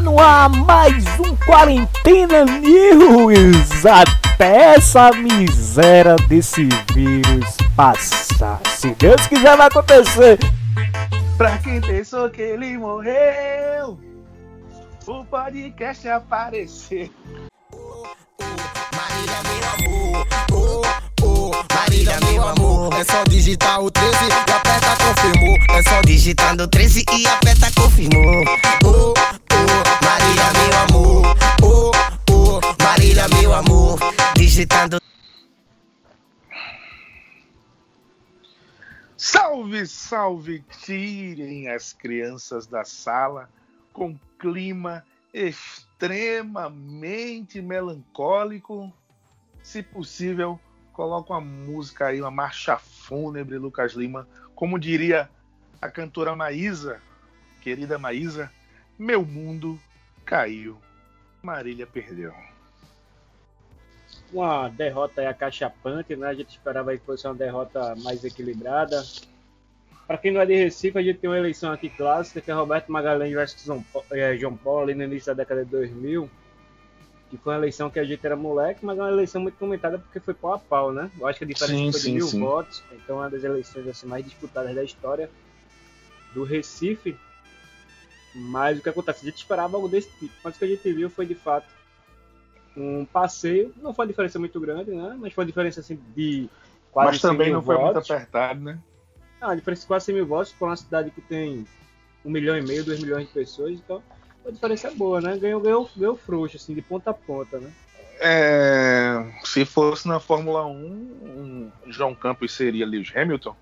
Está no ar mais um Quarentena News. Até essa miséria desse vírus passar. Se Deus quiser, vai acontecer. Pra quem pensou que ele morreu, o podcast apareceu. Marília, meu amor, oh, oh, Marília, meu amor. É só digitar o 13 e aperta confirmou. É só digitar no 13 e aperta confirmou. Oh, oh, Marília, meu amor, oh, oh, Marília, meu amor. Digitando. Salve, salve! Tirem as crianças da sala com clima extremamente melancólico. Se possível, coloca uma música aí, uma marcha fúnebre, Lucas Lima. Como diria a cantora Maísa, querida Maísa, meu mundo caiu. Marília perdeu. uma derrota aí acachapante, né? A gente esperava que fosse uma derrota mais equilibrada. Para quem não é de Recife, a gente tem uma eleição aqui clássica, que é Roberto Magalhães versus eh, João Paulo, ali no início da década de 2000. Que foi uma eleição que a gente era moleque, mas é uma eleição muito comentada porque foi pau a pau, né? Eu acho que a diferença Sim, foi de sim, mil sim. votos. Então, é uma das eleições assim, mais disputadas da história do Recife. Mas o que acontece? A gente esperava algo desse tipo. Mas o que a gente viu foi, de fato, um passeio. Não foi uma diferença muito grande, né? Mas foi uma diferença assim, de quase Mas também 100 não foi muito apertado, né? Ah, a diferença de quase 100 mil votos para uma cidade que tem um milhão e meio, dois milhões de pessoas. Então, a diferença é boa, né? Ganhou, ganhou, ganhou frouxo, assim, de ponta a ponta, né? É, se fosse na Fórmula 1, um João Campos seria Lewis Hamilton.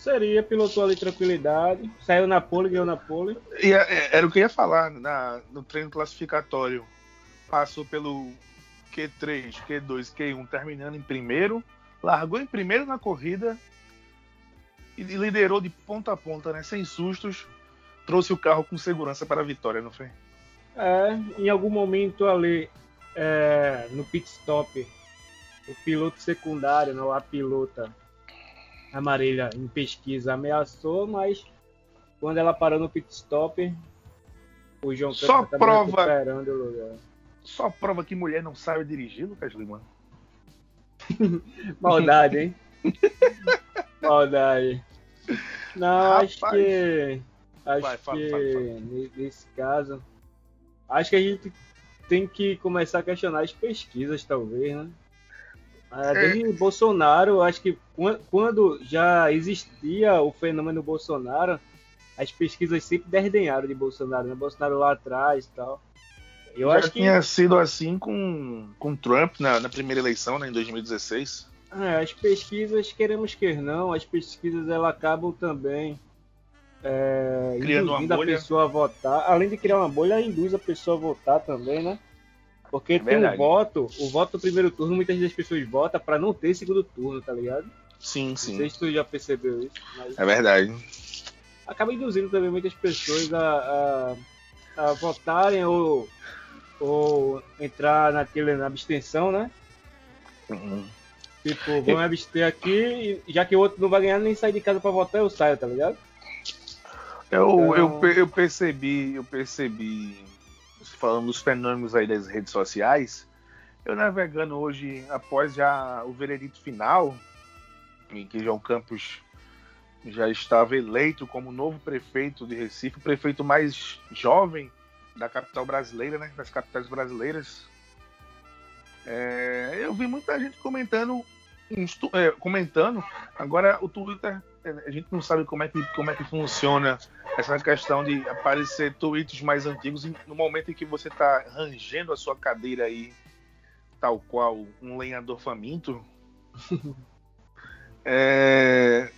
Seria, pilotou ali tranquilidade, saiu na pole, ganhou na pole. E é- era o que eu ia falar na, no treino classificatório. Passou pelo Q3, Q2, Q1, terminando em primeiro. Largou em primeiro na corrida e liderou de ponta a ponta, né? Sem sustos. Trouxe o carro com segurança para a vitória, não foi? É, em algum momento ali, é, no pit stop, o piloto secundário, não, a pilota amarela em pesquisa ameaçou, mas quando ela parou no pit stop, o João Só acabou prova- recuperando o lugar. Só prova que mulher não sabe dirigir, Lucas Lima. Maldade, hein? Maldade. Não, acho Rapaz. que. Acho Vai, fala, que fala, fala. ne- nesse caso. Acho que a gente tem que começar a questionar as pesquisas, talvez, né? Ah, Desde Bolsonaro, acho que quan- quando já existia o fenômeno Bolsonaro, as pesquisas sempre desdenharam de Bolsonaro, né? Bolsonaro lá atrás e tal. Eu Já acho que tinha sido assim com, com Trump na, na primeira eleição, né, em 2016. É, as pesquisas, queremos que não, as pesquisas elas acabam também é, Criando uma induzindo a bolha. pessoa a votar. Além de criar uma bolha, induz a pessoa a votar também, né? Porque tem um verdade. voto, o voto do primeiro turno, muitas vezes as pessoas votam pra não ter segundo turno, tá ligado? Sim, Não sim. sei se tu já percebeu isso, mas É verdade. acaba induzindo também muitas pessoas a, a, a votarem ou, ou entrar naquele, na abstenção, né? Uhum. Tipo, vou me abster aqui já que o outro não vai ganhar nem sair de casa pra votar, eu saio, tá ligado? Eu, Então- eu, eu percebi, eu percebi, falando dos fenômenos aí das redes sociais, eu navegando hoje após já o veredito final, em que João Campos já estava eleito como novo prefeito de Recife, o prefeito mais jovem da capital brasileira, né, das capitais brasileiras. É, eu vi muita gente comentando, é, comentando. Agora o Twitter, é, a gente não sabe como é que, como é que funciona essa questão de aparecer tweets mais antigos no momento em que você está rangendo a sua cadeira aí, tal qual um lenhador faminto. É,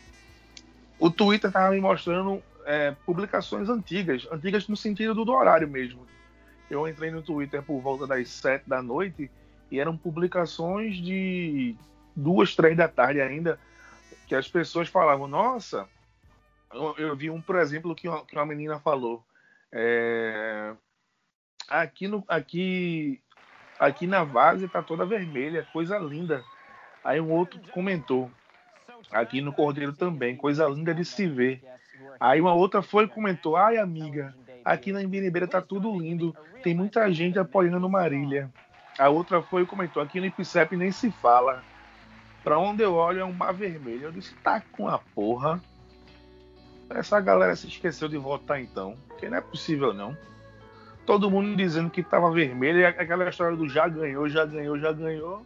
o Twitter estava me mostrando é, publicações antigas, antigas no sentido do, do horário mesmo. Eu entrei no Twitter por volta das sete da noite e eram publicações de duas, três da tarde ainda, que as pessoas falavam, nossa, eu, eu vi um, por exemplo, que uma, que uma menina falou. é, aqui, no, aqui, aqui na várzea tá toda vermelha, coisa linda. Aí um outro comentou. Aqui no Cordeiro também, coisa linda de se ver. Aí uma outra foi e comentou: Ai, amiga, Aqui na Embiribeira tá tudo lindo. Tem muita gente apoiando Marília. A outra foi e comentou: aqui no Ipicep nem se fala. Pra onde eu olho é um mar vermelho. Eu disse: tá com a porra. Essa galera se esqueceu de votar então. Porque não é possível não. Todo mundo dizendo que tava vermelho. E aquela história do já ganhou, já ganhou, já ganhou.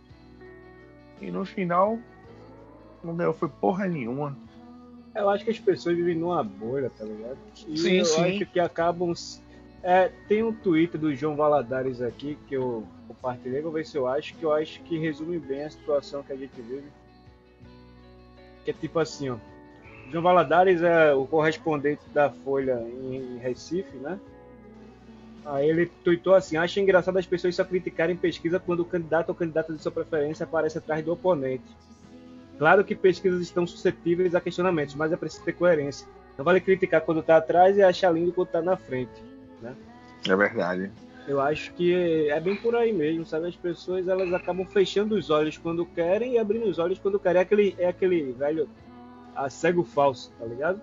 E no final, não ganhou foi porra nenhuma. Eu acho que as pessoas vivem numa bolha, tá ligado? E Sim, eu sim. acho que acabam. É, tem um Twitter do João Valadares aqui que eu compartilhei, vou ver se eu acho, que eu acho que resume bem a situação que a gente vive. Que é tipo assim, ó. João Valadares é o correspondente da Folha em Recife, né? Aí ele tweetou assim: acha engraçado as pessoas só criticarem pesquisa quando o candidato ou candidata de sua preferência aparece atrás do oponente. Claro que pesquisas estão suscetíveis a questionamentos, mas é preciso ter coerência. Não vale criticar quando está atrás e achar lindo quando está na frente. É verdade. Eu acho que é bem por aí mesmo, sabe? As pessoas elas acabam fechando os olhos quando querem e abrindo os olhos quando querem. É aquele, é aquele velho a cego falso, tá ligado?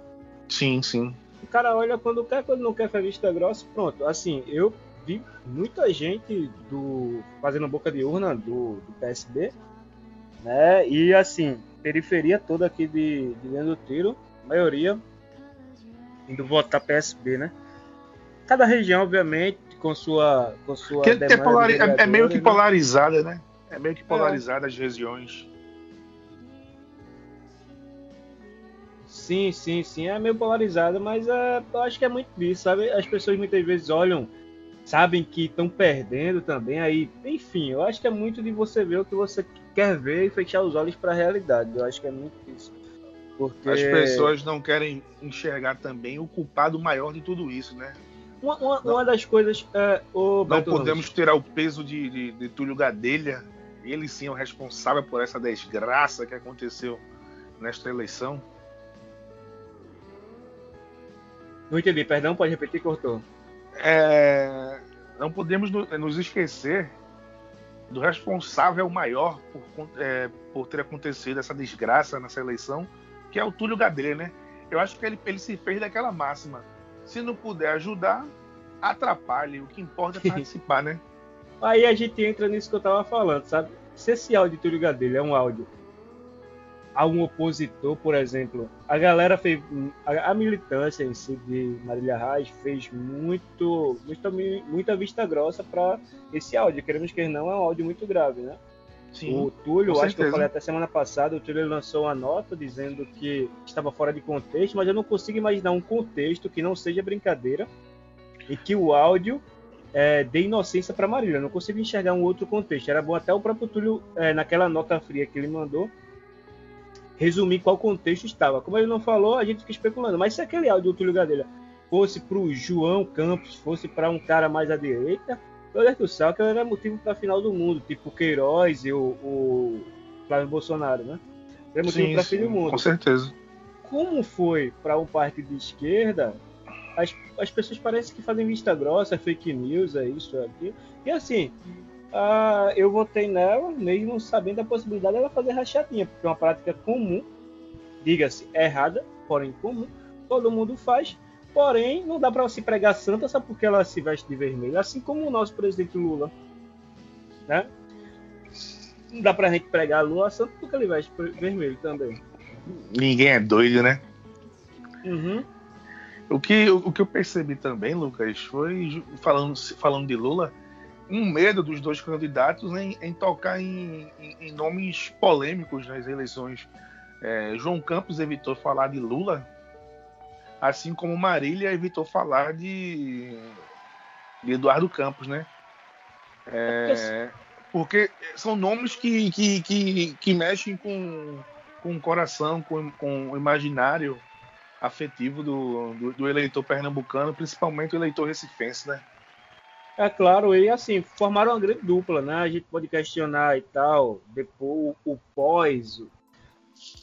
Sim, sim. O cara olha quando quer, quando não quer faz vista grossa, pronto. Assim, eu vi muita gente do fazendo boca de urna do, do PSB, né? E assim, periferia toda aqui de, de dentro do tiro, maioria indo votar PSB, né? Cada região, obviamente, com sua com sua Que- que é, é- é meio que né? polarizada, né? É meio que polarizada as regiões. Sim, sim, sim. É meio polarizado, mas é, eu acho que é muito disso, sabe? As pessoas muitas vezes olham, sabem que estão perdendo também, aí, enfim, eu acho que é muito de você ver o que você quer ver e fechar os olhos para a realidade. Eu acho que é muito isso. Porque As pessoas não querem enxergar também o culpado maior de tudo isso, né? uma, uma, Não. uma das coisas é o Não Beto podemos tirar o peso de, de, de Túlio Gadelha. Ele sim é o responsável por essa desgraça que aconteceu nesta eleição. Não entendi, perdão, pode repetir, cortou. É, não podemos no- nos esquecer do responsável maior por, é, por ter acontecido essa desgraça nessa eleição, que é o Túlio Gadelha, né? Eu acho que ele, ele se fez daquela máxima. Se não puder ajudar, atrapalhe. O que importa é participar, né? Aí a gente entra nisso que eu tava falando, sabe? Se esse áudio de Túlio Gadelha é um áudio a um opositor, por exemplo, a galera fez. A, a militância em si de Marília Reis fez muito, muita, muita vista grossa para esse áudio. Queremos que não, é um áudio muito grave, né? O Túlio, acho que eu falei até semana passada, o Túlio lançou uma nota dizendo que estava fora de contexto, mas eu não consigo imaginar um contexto que não seja brincadeira e que o áudio é, dê inocência para Marília. Eu não consigo enxergar um outro contexto. Era bom até o próprio Túlio, é, naquela nota fria que ele mandou, resumir qual contexto estava. Como ele não falou, a gente fica especulando. Mas se aquele áudio do Túlio Gadelha fosse para o João Campos, fosse para um cara mais à direita, Deus do céu, aquele era motivo para a final do mundo, tipo o Queiroz e o, o Flávio Bolsonaro, né? Era motivo para fim do mundo. com certeza. Como foi para um partido de esquerda, as, as pessoas parecem que fazem vista grossa, fake news, é isso, é aquilo. E assim, ah, eu votei nela, mesmo sabendo da possibilidade dela fazer rachadinha, porque é uma prática comum, diga-se, errada, porém comum, todo mundo faz. Porém, não dá para se pregar santa só porque ela se veste de vermelho, assim como o nosso presidente Lula. Né? Não dá pra gente pregar Lula santo porque ele veste vermelho também. Ninguém é doido, né? Uhum. O que, o que eu percebi também, Lucas, foi falando, falando de Lula, um medo dos dois candidatos em, em tocar em, em- em nomes polêmicos nas eleições. É, João Campos evitou falar de Lula, assim como Marília evitou falar de, de Eduardo Campos, né? É, porque são nomes que, que, que, que mexem com, com o coração, com, com o imaginário afetivo do, do, do eleitor pernambucano, principalmente o eleitor recifense, né? É claro, e assim, formaram uma grande dupla, né? A gente pode questionar e tal, depois o, pós,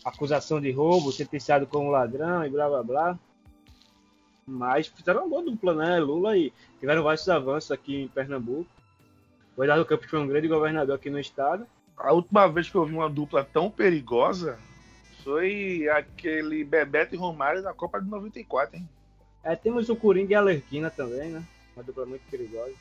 acusação de roubo, sentenciado como ladrão e blá blá blá. Mas fizeram uma boa dupla, né? Lula e tiveram vários avanços aqui em Pernambuco. O Eduardo Campos foi um grande governador aqui no estado. A última vez que eu vi uma dupla tão perigosa foi aquele Bebeto e Romário na Copa de 94, hein? É, temos o Coringa e a Lerquina também, né? Uma dupla muito perigosa.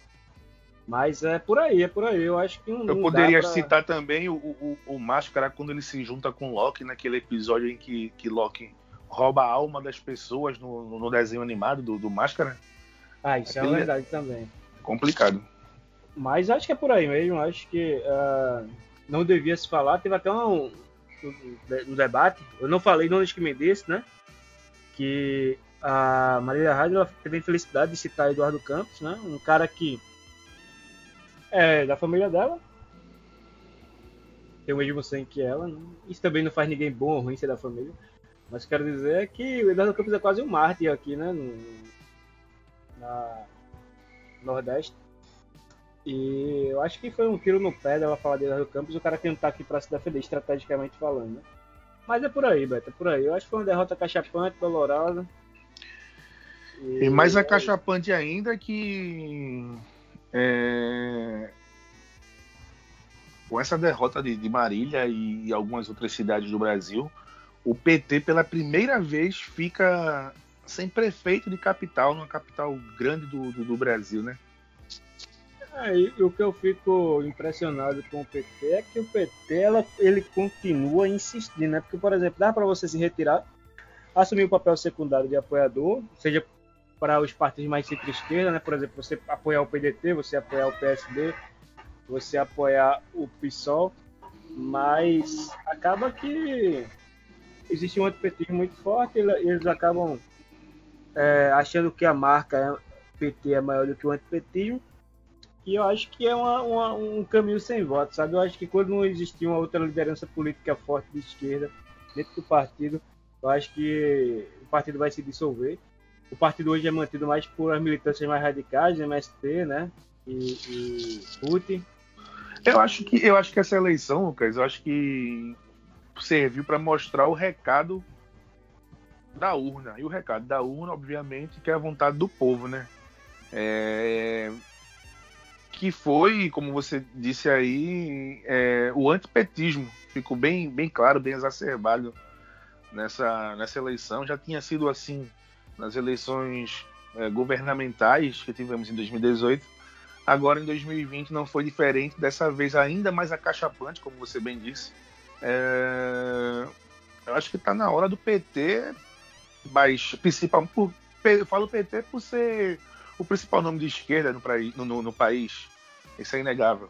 Mas é por aí, é por aí. Eu acho que não, Eu poderia pra... citar também o, o, o Máscara quando ele se junta com Loki naquele episódio em que, que Loki rouba a alma das pessoas no, no desenho animado do, do Máscara. Ah, isso é Aquele- uma verdade também. Complicado. Mas acho que é por aí mesmo. Acho que ah, não devia se falar. Teve até um, um debate. Eu não falei no Antes que me desse, né? Que a Marília Rádio teve a infelicidade de citar Eduardo Campos, né? Um cara que é da família dela. Tem o mesmo sangue que ela. Né? Isso também não faz ninguém bom ou ruim ser da família. Mas quero dizer que o Eduardo Campos é quase um mártir aqui, né? No, na Nordeste. E eu acho que foi um tiro no pé dela falar de Eduardo Campos, o cara que não tá aqui pra se defender estrategicamente falando. né? Mas é por aí, Beto, é por aí. Eu acho que foi uma derrota cachapante, dolorosa. E mais acachapante ainda que é, com essa derrota de, de Marília e algumas outras cidades do Brasil, o PT pela primeira vez fica sem prefeito de capital, numa capital grande do, do, do Brasil, né? É, e o que eu fico impressionado com o PT é que o PT ela, ele continua insistindo, né? Porque, por exemplo, dá para você se retirar, assumir o papel secundário de apoiador, seja para os partidos mais centro-esquerda, né? Por exemplo, você apoiar o PDT, você apoiar o PSD, você apoiar o PSOL, mas acaba que existe um antipetismo muito forte, ele- eles acabam é, achando que a marca é- PT é maior do que o antipetismo, e eu acho que é uma- uma- um caminho sem voto, sabe? Eu acho que quando não existir uma outra liderança política forte de esquerda dentro do partido, eu acho que o partido vai se dissolver. O partido hoje é mantido mais por as militâncias mais radicais, MST, né? E, e. Eu acho que eu acho que essa eleição, Lucas, eu acho que serviu para mostrar o recado da urna. E o recado da urna, obviamente, que é a vontade do povo, né? É, Que foi, como você disse aí, é, o antipetismo. Ficou bem, bem claro, bem exacerbado nessa, nessa eleição. Já tinha sido assim nas eleições é, governamentais que tivemos em 2018. Agora em 2020 não foi diferente, dessa vez ainda mais acachapante, como você bem disse. É, Eu acho que está na hora do PT, mas por, eu falo PT por ser o principal nome de esquerda no- no- no país. Isso é inegável.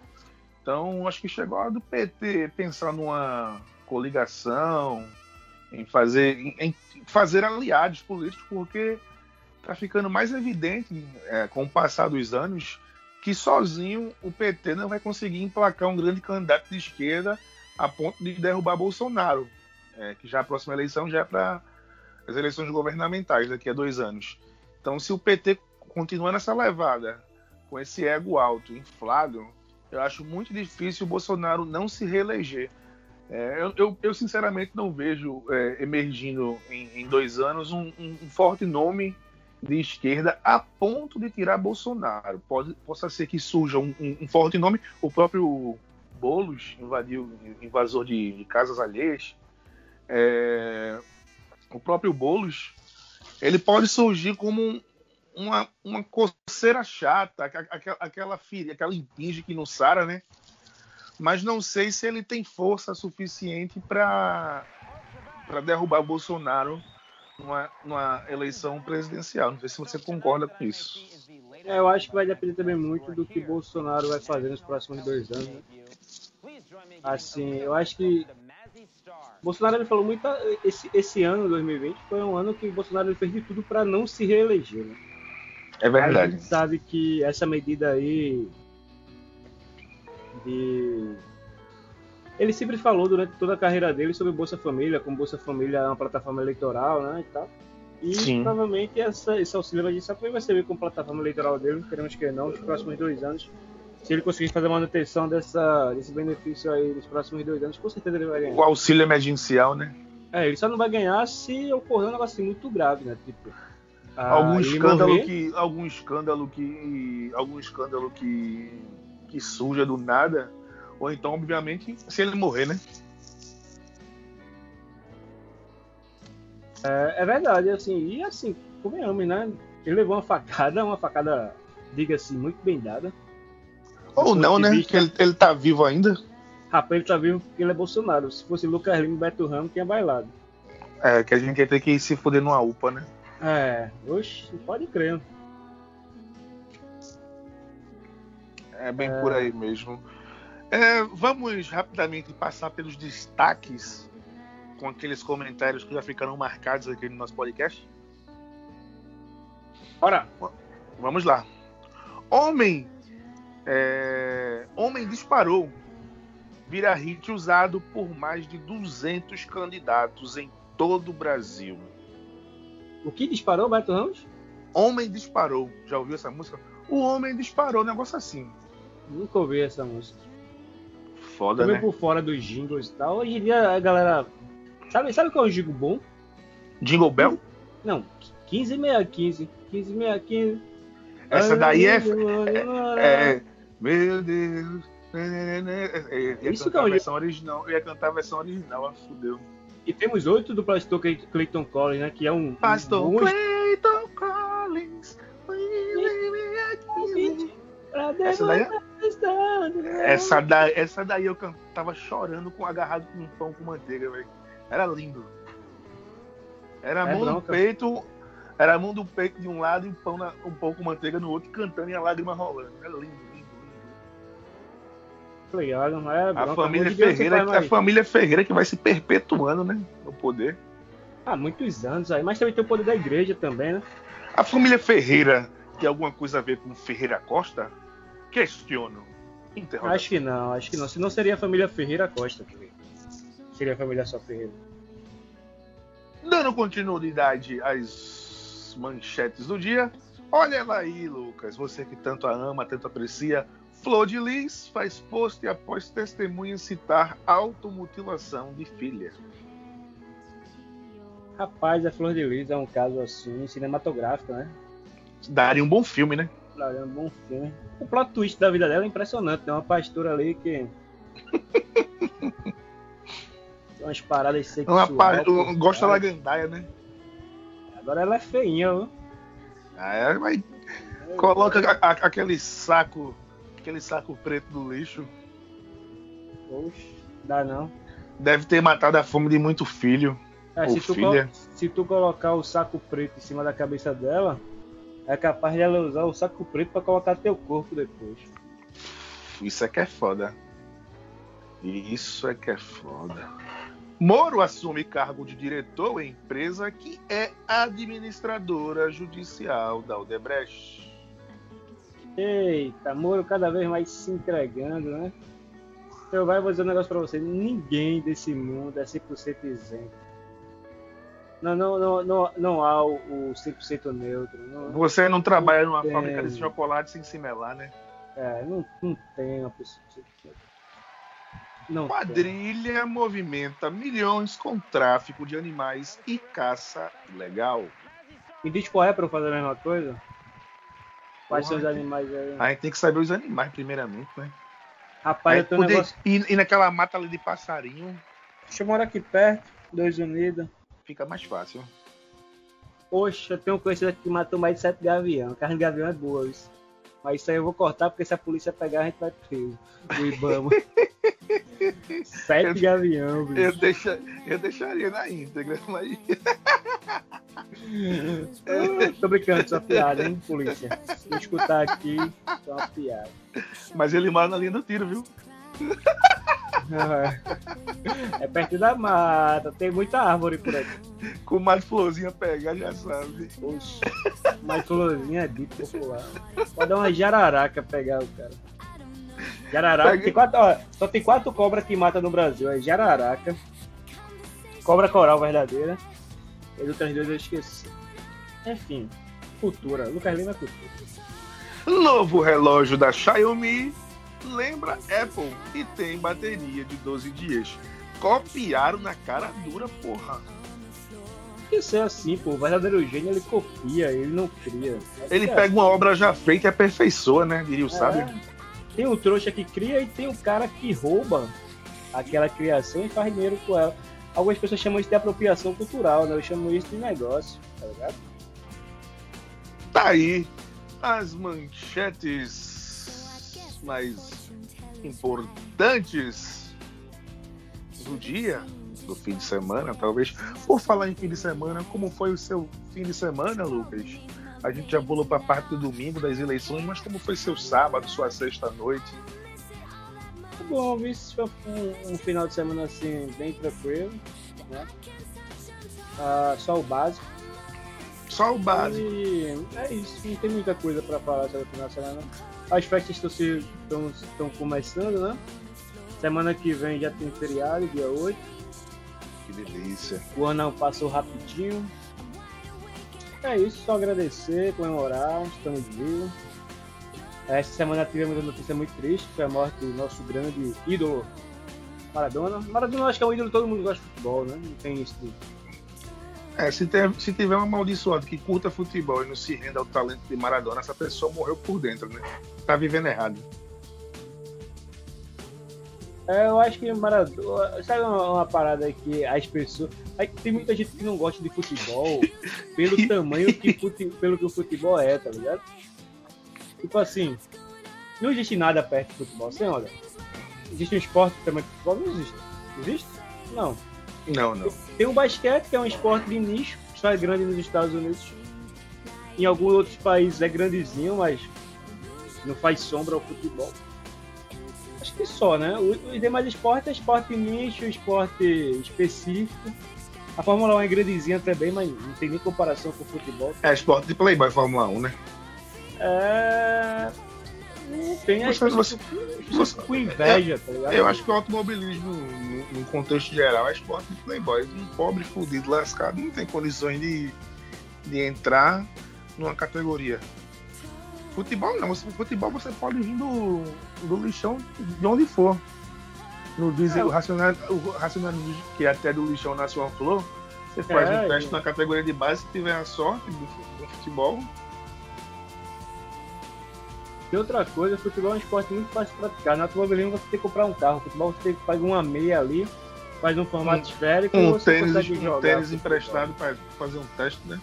Então acho que chegou a hora do PT pensar numa coligação, em fazer, em, fazer aliados políticos, porque está ficando mais evidente é, com o passar dos anos que sozinho o PT não vai conseguir emplacar um grande candidato de esquerda a ponto de derrubar Bolsonaro, é, que já a próxima eleição já é para as eleições governamentais daqui a dois anos. Então, se o PT continuar nessa levada, com esse ego alto, inflado, eu acho muito difícil o Bolsonaro não se reeleger. É, eu, eu- eu, sinceramente não vejo é, emergindo em, em dois anos um, um- forte nome de esquerda a ponto de tirar Bolsonaro. Pode, possa ser que surja um, um- um forte nome, o próprio Boulos invadiu, invasor de, de casas alheias. É, o próprio Boulos, ele pode surgir como um- uma, uma coceira chata, aquela, aquela aquela impinge que não sara, né? Mas não sei se ele tem força suficiente para derrubar o Bolsonaro numa, numa eleição presidencial. Não sei se você concorda com isso. É, eu acho que vai depender também muito do que Bolsonaro vai fazer nos próximos dois anos. né? Assim, eu acho que Bolsonaro ele falou muito esse, esse ano 2020 foi um ano que Bolsonaro ele fez de tudo para não se reeleger. Né? É A verdade. gente sabe que essa medida aí de ele sempre falou durante toda a carreira dele sobre Bolsa Família, como Bolsa Família é uma plataforma eleitoral, né, e tal. E Sim. provavelmente essa, esse auxílio emergencial também vai servir como plataforma eleitoral dele, queremos que não, nos próximos dois anos. Se ele conseguir fazer a manutenção dessa, desse benefício aí nos próximos dois anos, com certeza ele vai ganhar. O auxílio emergencial, né? É, ele só não vai ganhar se ocorrer um negócio assim muito grave, né? Tipo, ah, algum ele escândalo morrer. que algum escândalo que algum escândalo que que surja do nada ou então obviamente se ele morrer né É, é verdade, assim, e assim, convenhamos, né? Ele levou uma facada, uma facada, diga-se, muito bem dada. Ou não, né? vista- Que ele, ele tá vivo ainda. Rapaz, ele tá vivo porque ele é Bolsonaro. Se fosse Lucas Lima e Beto Ramos, tinha bailado. É, que a gente ia ter que se fuder numa UPA, né? É, oxe, pode crer. É bem por aí mesmo. É, vamos rapidamente passar pelos destaques com aqueles comentários que já ficaram marcados aqui no nosso podcast. Ora, Vamos lá. Homem. é, Homem disparou. Vira hit usado por mais de 200 candidatos em todo o Brasil. o que disparou Beto Ramos? Homem disparou. Já ouviu essa música? O homem disparou, um negócio assim. Nunca ouvi essa música. Foda, Também né? por fora dos jingles e tal. Hoje em dia a galera. Sabe, sabe qual é o jingle bom? Jingle Bell? Não, 15615. 15615. Essa daí é. é meu Deus. Eu ia Isso cantar é a versão original. Eu ia cantar a versão original, ah, fudeu. E temos oito do pastor Clay- Clayton Collins, né? Que é um. Pastor um Clayton Collins. pra Essa daí, demonstrar- essa, daí, essa daí eu tava chorando com agarrado com um pão com manteiga, velho. Era lindo. Era a É mão no peito, era a mão do peito de um lado e um pão, na- um pão com manteiga no outro, cantando e a lágrima rolando. Era lindo, lindo, lindo. Legal, não é? A bronca. família em dia você Ferreira, a família Ferreira que vai se perpetuando, né, no poder. Há muitos anos aí, mas também tem o poder da igreja também, né? A família Ferreira tem alguma coisa a ver com Ferreira Costa? Questiono. Acho que não, acho que não. Senão seria a família Ferreira Costa. que Seria a família só Ferreira. Dando continuidade às manchetes do dia, olha ela aí, Lucas. Você que tanto a ama, tanto aprecia. Flor de Lis faz post após testemunha citar automutilação de filha. Rapaz, a Flor de Lis é um caso assim, cinematográfico, né? Daria um bom filme, né? Claro, é um bom filme. O plot twist da vida dela é impressionante. Tem uma pastora ali que. Tem umas paradas sexuais. Uma pa... Gosta da gandaia, né? Agora ela é feinha, viu? Aí vai... Coloca a- a- aquele saco, aquele saco preto do lixo. Oxe, dá não. Deve ter matado a fome de muito filho. Ah, Ou se, tu filha. se tu colocar o saco preto em cima da cabeça dela, é capaz de ela usar o saco preto pra colocar teu corpo depois. Isso é que é foda. Isso é que é foda. Moro assume cargo de diretor em empresa que é administradora judicial da Odebrecht. Eita, Moro cada vez mais se entregando, né? Eu vai vou dizer um negócio pra você, ninguém desse mundo é 100% isento. Não, não, não, não, não há o, o 100% neutro. Não, Você não trabalha numa Entendo. fábrica de chocolate sem se melar, né? é, não, não tem uma pessoa. 100% Não tem. Quadrilha movimenta milhões com tráfico de animais e caça ilegal. Me diz qual é pra eu fazer a mesma coisa? Quais são os animais aí? A gente tem que saber os animais primeiramente, né? Rapaz, Aí eu um poder negócio. ir, ir naquela mata ali de passarinho Deixa eu morar aqui perto, dois unidos. Fica mais fácil. Poxa, eu tenho um conhecido aqui que matou mais de sete gavião. Carne de gavião é boa, isso. Mas isso aí eu vou cortar porque se a polícia pegar a gente vai preso. O Ibama. sete gavião, Eu, bicho. deixa, eu deixaria na íntegra, mas Tô brincando, isso é uma piada, hein, polícia. Se eu escutar aqui, isso é uma piada. Mas ele mora na linha do tiro, viu? É perto da mata, tem muita árvore por aqui. Com mais florzinha pegar, já sabe. Oxe, mas florzinha é dito popular. Pode dar uma jararaca pegar o cara. Jararaca, Pega- tem quatro, ó, só tem quatro cobras que matam no Brasil. É jararaca, cobra coral verdadeira, e as outras duas eu esqueci. Enfim, cultura. Lucas Lima é cultura. Novo relógio da Xiaomi lembra Apple e tem bateria de 12 dias. Copiaram na cara dura, porra. Isso é assim, pô. O verdadeiro gênio ele copia, ele não cria. Ele É pega uma obra já feita e aperfeiçoa, né? Diria o sábio. É. Tem um trouxa que cria e tem um cara que rouba aquela criação e faz dinheiro com ela. Algumas pessoas chamam isso de apropriação cultural, né? Eu chamo isso de negócio, tá ligado? Tá aí as manchetes mais importantes do dia, do fim de semana, talvez. Por falar em fim de semana, como foi o seu fim de semana, Lucas? A gente já pulou para a parte do domingo das eleições, mas como foi seu sábado, sua sexta-noite? Bom, isso foi um, um, final de semana assim, bem tranquilo, né? Ah, só o básico. Só o básico. E é isso, não tem muita coisa para falar sobre o final de semana. As festas estão começando, né? Semana que vem já tem feriado, dia 8. Que delícia. O ano passou rapidinho. É isso, só agradecer, comemorar, estamos vivos. Essa semana tivemos uma notícia muito triste, foi a morte do nosso grande ídolo Maradona. Maradona acho que é um ídolo todo mundo gosta de futebol, né? Não tem isso. De... É, se, ter, se tiver um amaldiçoado que curta futebol e não se renda ao talento de Maradona, essa pessoa morreu por dentro, né? Tá vivendo errado. É, eu acho que Maradona. Sabe uma, uma, parada que as pessoas. Tem muita gente que não gosta de futebol pelo tamanho que fute, pelo que o futebol é, tá ligado? Tipo assim, não existe nada perto de futebol. Você olha. Existe um esporte também de futebol? Não existe. Existe? Não. Não, não. Tem o basquete, que é um esporte de nicho, só é grande nos Estados Unidos. Em alguns outros países é grandezinho, mas não faz sombra ao futebol. Acho que só, né? Os demais esportes é esporte nicho, esporte específico. A Fórmula 1 é grandezinha também, mas não tem nem comparação com o futebol. É esporte de Playboy Fórmula 1, né? É. Tem você, você, você, com inveja, é, tá ligado? Eu acho que o automobilismo, no, no contexto geral, é esporte de Playboy. Um pobre, fudido, lascado, não tem condições de, de entrar numa categoria Futebol não, futebol você pode vir do, do lixão de onde for. No diesel, é. o racionalismo que até do lixão nasce uma flor, você faz é, um teste é. na categoria de base se tiver a sorte do, do futebol. E outra coisa, futebol é um esporte muito fácil de praticar. Na automobilismo você tem que comprar um carro. Futebol você tem que fazer uma meia ali, faz um formato um, esférico. Um tênis, um tênis emprestado para fazer um teste, né?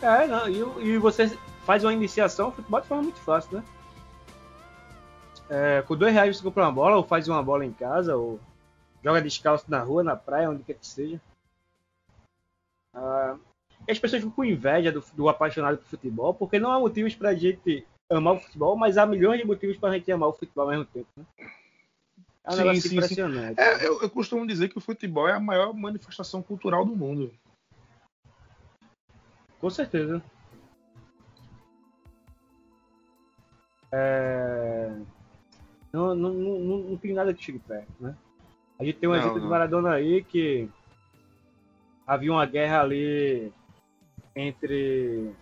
É, não, e, e você faz uma iniciação, futebol de forma muito fácil, né? É, com dois reais você compra uma bola, ou faz uma bola em casa, ou joga descalço na rua, na praia, onde quer que seja. Ah, e as pessoas ficam com inveja do, do, apaixonado por futebol, porque não há motivos pra gente amar o futebol, mas há milhões de motivos pra gente amar o futebol ao mesmo tempo, né? É um sim, sim, impressionante. Sim. É, eu, eu costumo dizer que o futebol é a maior manifestação cultural do mundo. Com certeza. É... Não, não, não, não, tem nada que chegue perto, né? A gente tem um exemplo de Maradona aí que havia uma guerra ali entre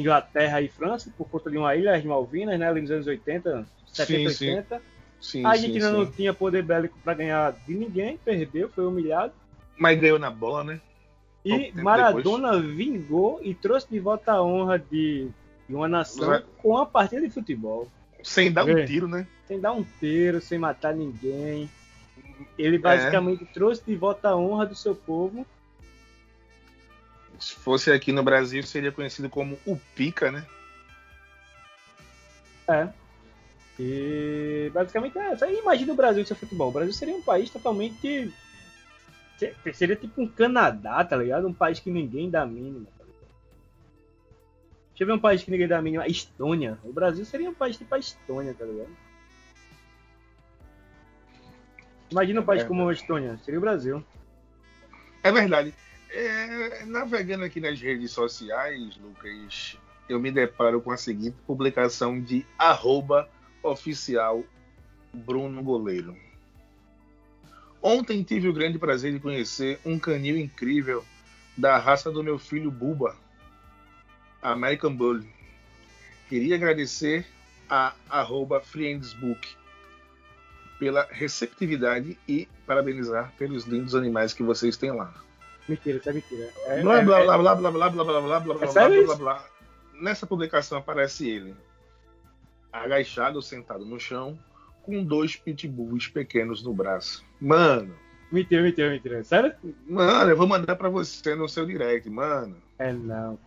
Inglaterra e França por conta de uma ilha, as Malvinas, né? Ali nos anos 80, 70, sim, 80. Sim. Sim, a gente ainda não tinha poder bélico para ganhar de ninguém, perdeu, foi humilhado. Mas ganhou na bola, né? E Maradona depois. vingou e trouxe de volta a honra de de uma nação com uma partida de futebol. Sem dar um tiro, né? Sem dar um tiro, sem matar ninguém. Ele é. basicamente é. trouxe de volta a honra do seu povo. Se fosse aqui no Brasil, seria conhecido como o Pica, né? É. E basicamente é. Você imagina o Brasil sem futebol. O Brasil seria um país totalmente. Seria tipo um Canadá, tá ligado? Um país que ninguém dá mínima. Deixa eu ver um país que ninguém dá a mínima. Estônia. O Brasil seria um país tipo a Estônia, tá ligado? Imagina um país é, como a Estônia. Seria o Brasil. É verdade. É, navegando aqui nas redes sociais, Lucas, eu me deparo com a seguinte publicação de arroba oficial Bruno Goleiro. Ontem tive o grande prazer de conhecer um canil incrível da raça do meu filho Buba, American Bully. Queria agradecer a arroba Friendsbook pela receptividade e parabenizar pelos lindos animais que vocês têm lá. Mentira, isso é mentira. É, blá, blá, blá, blá, blá, blá, blá, blá, blá, blá, blá, blá, blá, blá. Nessa publicação aparece ele agachado, sentado no chão, com dois pitbulls pequenos no braço. Mano. Mentira, mentira, mentira. Sério? Mano, eu vou mandar pra você no seu direct, mano. É não.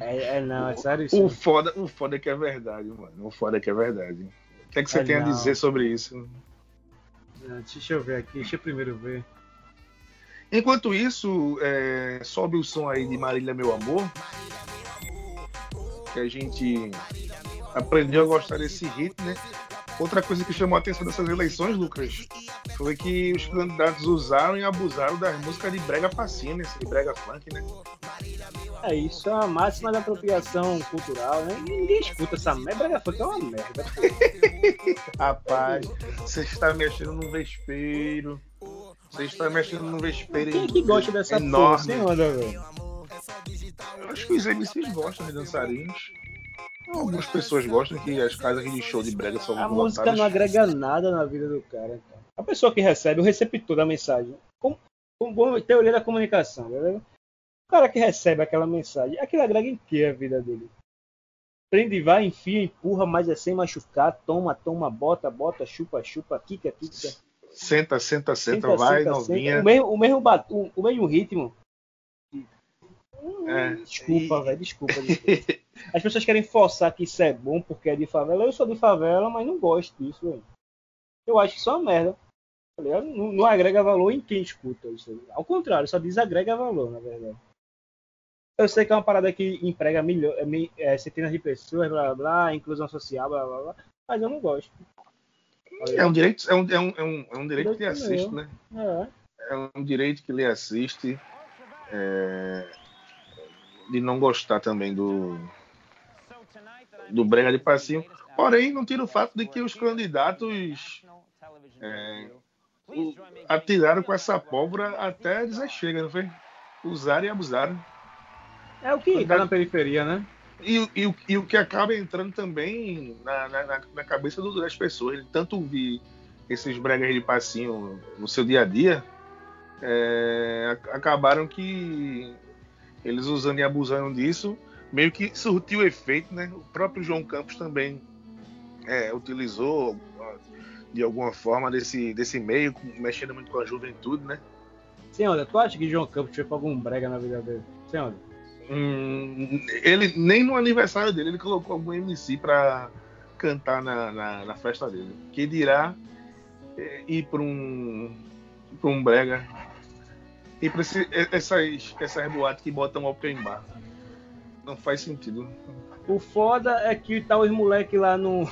É, é não, é sério isso. O foda, o foda é que é verdade, mano. O foda é que é verdade. O que é que você É tem a não. dizer sobre isso? Deixa eu ver aqui, deixa eu primeiro ver. Enquanto isso, é, sobe o som aí de Marília Meu Amor. Que a gente aprendeu a gostar desse hit, né? Outra coisa que chamou a atenção dessas eleições, Lucas, foi que os candidatos usaram e abusaram das músicas de brega facinha, né? De brega funk, né? É isso, é a máxima da apropriação cultural, né? Ninguém escuta essa merda, Brega Funk é uma merda. Rapaz, você está mexendo num vespeiro. Você está mexendo num vespeiro Quem é que gosta dessa porra? enorme. Sem onda, velho. Eu acho que os MCs gostam de dançarinos. Algumas pessoas gostam que as casas de show de brega são A música lotadas. não agrega nada na vida do cara. Então. A pessoa que recebe, o receptor da mensagem, como como teoria da comunicação, beleza? O cara que recebe aquela mensagem, aquilo agrega em que a vida dele? Prende, vai, enfia, empurra, mas é sem machucar, toma, toma, bota, bota, chupa, chupa, quica, quica. Senta, senta, senta, Senta, vai, senta, novinha. senta. O mesmo, o mesmo, bat- o, mesmo ritmo. Hum, É. Desculpa, velho, desculpa, desculpa. As pessoas querem forçar que isso é bom porque é de favela. Eu sou de favela, mas não gosto disso, velho. Eu acho que isso é uma merda. Não, não agrega valor em quem escuta isso. Ao contrário, só desagrega valor, na verdade. Eu sei que é uma parada que emprega milho, é, é, centenas de pessoas, blá blá blá, inclusão social, blá blá blá, mas eu não gosto. É um direito, é um, é um, é um, é um direito que lhe assiste, meu. né? É. É um direito que lhe assiste é, de não gostar também do, do brega de passinho. Porém, não tira o fato de que os candidatos é, o- atiraram com essa pólvora até dizer chega, não foi? Usaram e abusaram. É o que tá na periferia, né? E, e, e o que acaba entrando também na, na, na- cabeça do- das pessoas, de tanto ouvir esses bregas de passinho no seu dia a dia, é, ac- acabaram que eles usando e abusando disso, meio que surtiu efeito, né? O próprio João Campos também é, utilizou de alguma forma desse, desse meio, mexendo muito com a juventude, né? Onda, tu acha que João Campos fez algum brega na vida dele? Onda. Hum, ele nem no aniversário dele ele colocou algum MC pra cantar na, na, na festa dele. Que dirá é, ir pra um pra um brega e esse, essas essas boates que botam open bar. Não faz sentido. O foda é que tá os moleque lá no-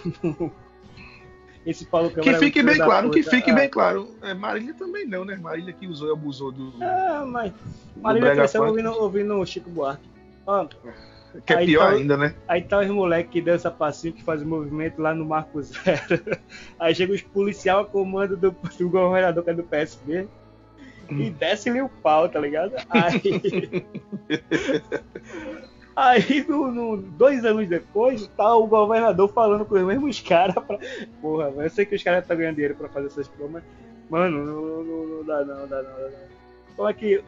Esse Paulo Que Câmara é um fique bem claro, que puta. fique É. bem claro. É, Marília também não, né? Marília que usou e abusou do, É, mas. Marília cresceu ouvindo, ouvindo o Chico Buarque. Ó, que é aí pior tá- ainda, né? aí tá os moleque que dança passinho, que faz movimento lá no Marco Zero. Aí chega os policial a comando do, do governador que é do PSB. E desce-lhe o pau, tá ligado? Aí. Aí, no, no- dois anos depois, tá o governador falando com os mesmos caras pra. Porra, eu sei que os caras estão ganhando dinheiro pra fazer essas promessas. Mano, não, não, não dá não, dá não dá não. Como é que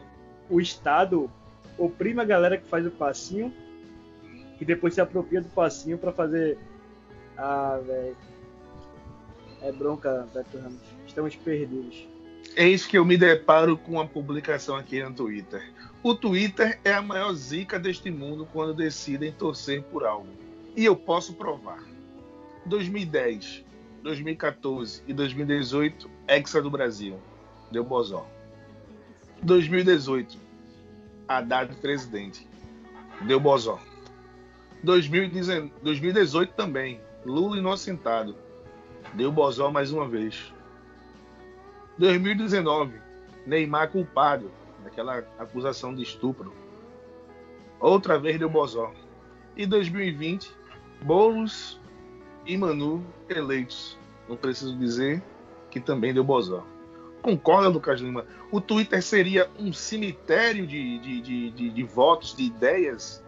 o Estado oprime a galera que faz o passinho e depois se apropria do passinho pra fazer. Ah, velho. É bronca, Beto Ramos. Estamos perdidos. Eis que eu me deparo com uma publicação aqui no Twitter. O Twitter é a maior zica deste mundo quando decidem torcer por algo. E eu posso provar. 2010, 2014 e 2018, Hexa do Brasil. Deu bozó. 2018, Haddad presidente. Deu bozó. 2019 2018 também, Lula inocentado. Deu bozó mais uma vez. 2019, Neymar culpado daquela acusação de estupro. Outra vez deu bozó. E 2020, Boulos e Manu eleitos. Não preciso dizer que também deu bozó. Concorda, Lucas Lima? O Twitter seria um cemitério de, de, de, de, de votos, de ideias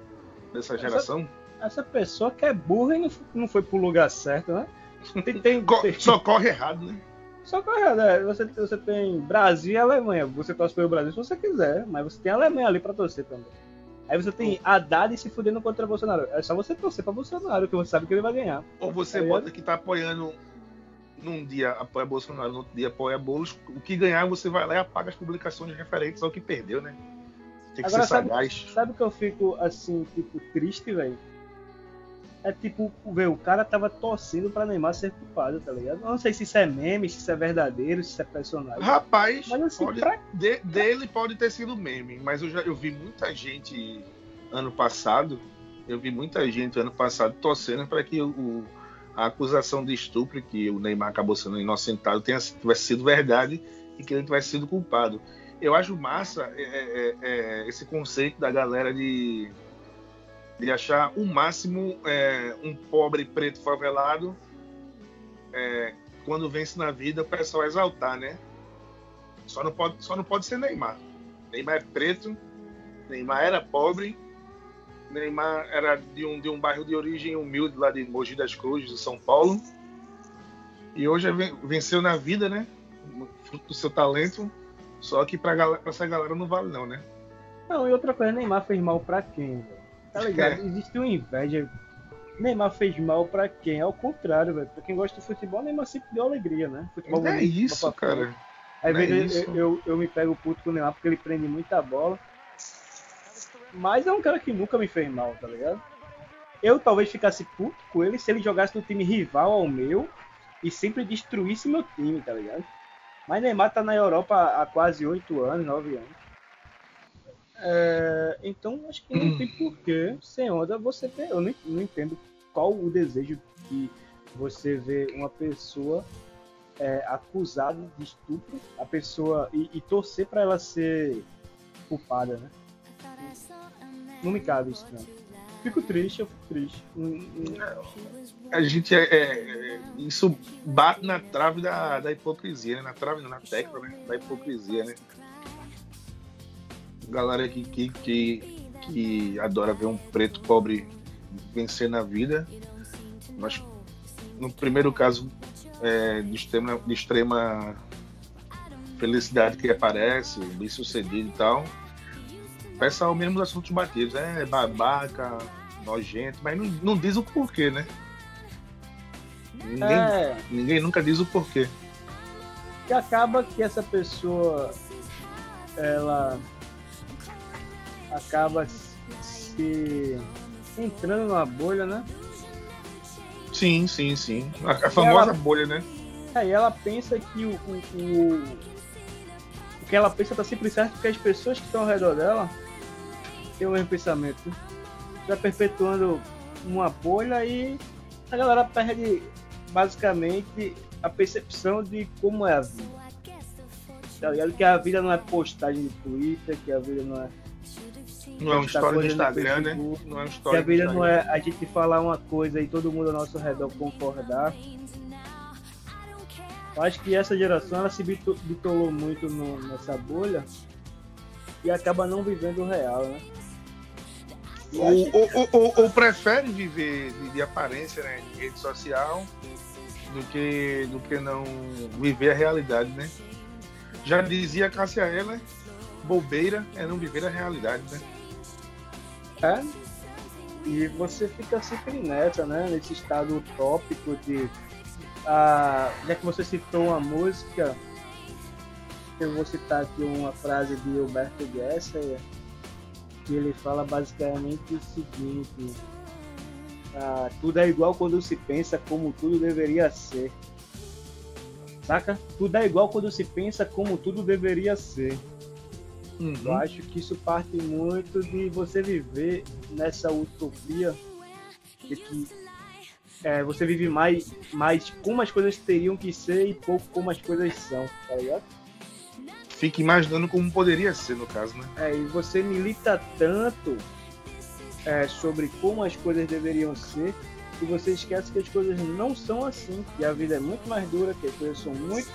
dessa geração? Essa pessoa que é burra e não, não foi pro lugar certo, né? Tem, tem, tem- Só corre errado, né? Só correto, né? Você, você tem Brasil e Alemanha. Você torce pelo Brasil se você quiser, mas você tem a Alemanha ali pra torcer também. Aí você tem Haddad se fudendo contra Bolsonaro. É só você torcer pra Bolsonaro, que você sabe que ele vai ganhar. Ou você Tá bota que tá apoiando num dia apoia Bolsonaro, no outro dia apoia Boulos. O que ganhar, você vai lá e apaga as publicações referentes ao que perdeu, né? Tem que Agora, ser sabe- sagaz. Sabe que eu fico assim, tipo, triste, velho? É tipo, velho, o cara tava torcendo pra Neymar ser culpado, tá ligado? Eu não sei se isso é meme, se isso é verdadeiro, se isso é personagem. Rapaz, Mas assim, pode- pra... de- dele pode ter sido meme, mas eu já eu vi muita gente ano passado, eu vi muita gente ano passado torcendo para que o- a acusação de estupro que o Neymar acabou sendo inocentado tenha, tivesse sido verdade e que ele tivesse sido culpado. Eu acho massa é, é, é, esse conceito da galera de, de achar o máximo é, um pobre preto favelado é, quando vence na vida o pessoal exaltar, né? Só não pode, só não pode ser Neymar. Neymar é preto, Neymar era pobre, Neymar era de um, de um bairro de origem humilde lá de Mogi das Cruzes, de São Paulo. E hoje é ven- venceu na vida, né? Fruto do seu talento. Só que pra essa galera não vale não, né? Não, e outra coisa, Neymar fez mal pra quem? Tá ligado? Existe uma inveja. Neymar fez mal pra quem? Ao contrário, velho. Pra quem gosta de futebol, Neymar sempre deu alegria, né? Futebol Não é isso, cara. Às é eu, eu, eu me pego puto com o Neymar porque ele prende muita bola. Mas é um cara que nunca me fez mal, tá ligado? Eu talvez ficasse puto com ele se ele jogasse no time rival ao meu e sempre destruísse meu time, tá ligado? Mas Neymar tá na Europa há quase 8 anos, 9 anos. É, então acho que não Hum. tem porquê sem onda você ter. Eu não, não entendo qual o desejo de você ver uma pessoa é, acusada de estupro, a pessoa e, e torcer pra ela ser culpada, né? Não me cabe isso, não. Fico triste, eu fico triste. Hum, hum, A gente é, é- é- isso bate na trave da, da hipocrisia, né? Na trave, não, na tecla, né? Da hipocrisia, né? Galera que, que, que, que adora ver um preto pobre vencer na vida. Mas no primeiro caso é, de, extrema, de extrema felicidade que aparece, bem sucedido e tal. Peça o mesmo dos assuntos batidos, é babaca, nojento, mas não, não diz o porquê, né? Ninguém, É, ninguém nunca diz o porquê. que acaba que essa pessoa ela acaba se entrando numa bolha, né? Sim, sim, sim. A, a famosa ela- bolha, né? Aí ela pensa que o, o, o, o que ela pensa tá sempre certo porque as pessoas que estão ao redor dela têm o mesmo pensamento. Vai perpetuando uma bolha e a galera perde basicamente a percepção de como é a vida. Tá ligado? Que a vida não é postagem de Twitter, que a vida não é. Não é um story no Instagram, né? Não é um story a no vida não é a gente falar uma coisa e todo mundo ao nosso redor concordar. Eu acho que essa geração ela se bito- bitolou muito no- nessa bolha e acaba não vivendo o real, né? Ou, ou, ou- ou- prefere viver de, de aparência, né? De rede social do que, do que não viver a realidade, né? Já dizia Cássia Eller, bobeira é não viver a realidade, né? É. E você fica sempre nessa, né? Nesse estado utópico de. Ah, já que você citou uma música, eu vou citar aqui uma frase de Gilberto Gesser, que ele fala basicamente o seguinte: ah, tudo é igual quando se pensa como tudo deveria ser. Saca? Tudo é igual quando se pensa como tudo deveria ser. Eu Uhum. acho que isso parte muito de você viver nessa utopia de que é, você vive mais, mais como as coisas teriam que ser e pouco como as coisas são, tá ligado? Fica imaginando como poderia ser, no caso, né? É, e você milita tanto é, sobre como as coisas deveriam ser que você esquece que as coisas não são assim, que a vida é muito mais dura, que as coisas são muito,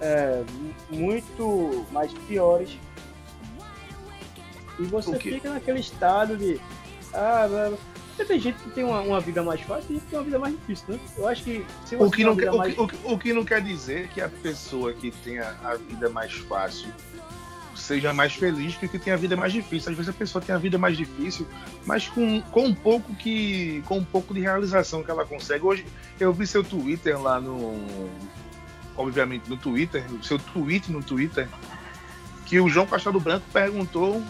é, mu- muito mais piores. E você fica naquele estado de. Ah, tem gente que tem uma, uma vida mais fácil e tem uma vida mais difícil, né? Eu acho que O que, tem não quer, vida o, mais que, o, o que não quer dizer que a pessoa que tenha a vida mais fácil seja mais feliz que que tem a vida mais difícil. Às vezes a pessoa tem a vida mais difícil, mas com, com um pouco que com um pouco de realização que ela consegue. Hoje eu vi seu Twitter lá no obviamente no Twitter, o seu tweet no Twitter que o João Castelo Branco perguntou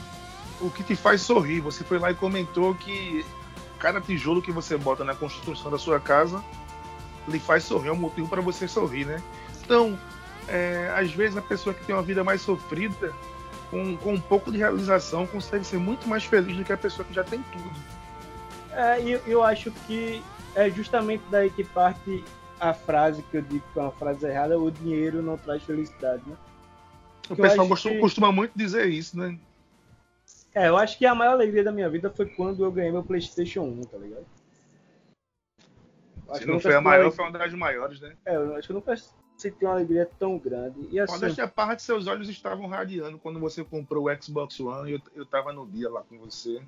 o que te faz sorrir. Você foi lá e comentou que cada tijolo que você bota na construção da sua casa lhe faz sorrir, é um motivo para você sorrir, né? Então, é, às vezes a pessoa que tem uma vida mais sofrida, com, com um pouco de realização, consegue ser muito mais feliz do que a pessoa que já tem tudo. É, eu, eu acho que é justamente daí que parte a frase que eu digo que é uma frase errada, o dinheiro não traz felicidade, né? O pessoal costuma, que... costuma muito dizer isso, né? É, eu acho que a maior alegria da minha vida foi quando eu ganhei meu PlayStation 1, tá ligado? Acho Se não foi a maior, foi uma das maiores, né? É, eu acho que eu nunca senti uma alegria tão grande. E assim... Modéstia a parte, seus olhos estavam radiando quando você comprou o Xbox One e eu, eu tava no dia lá com você.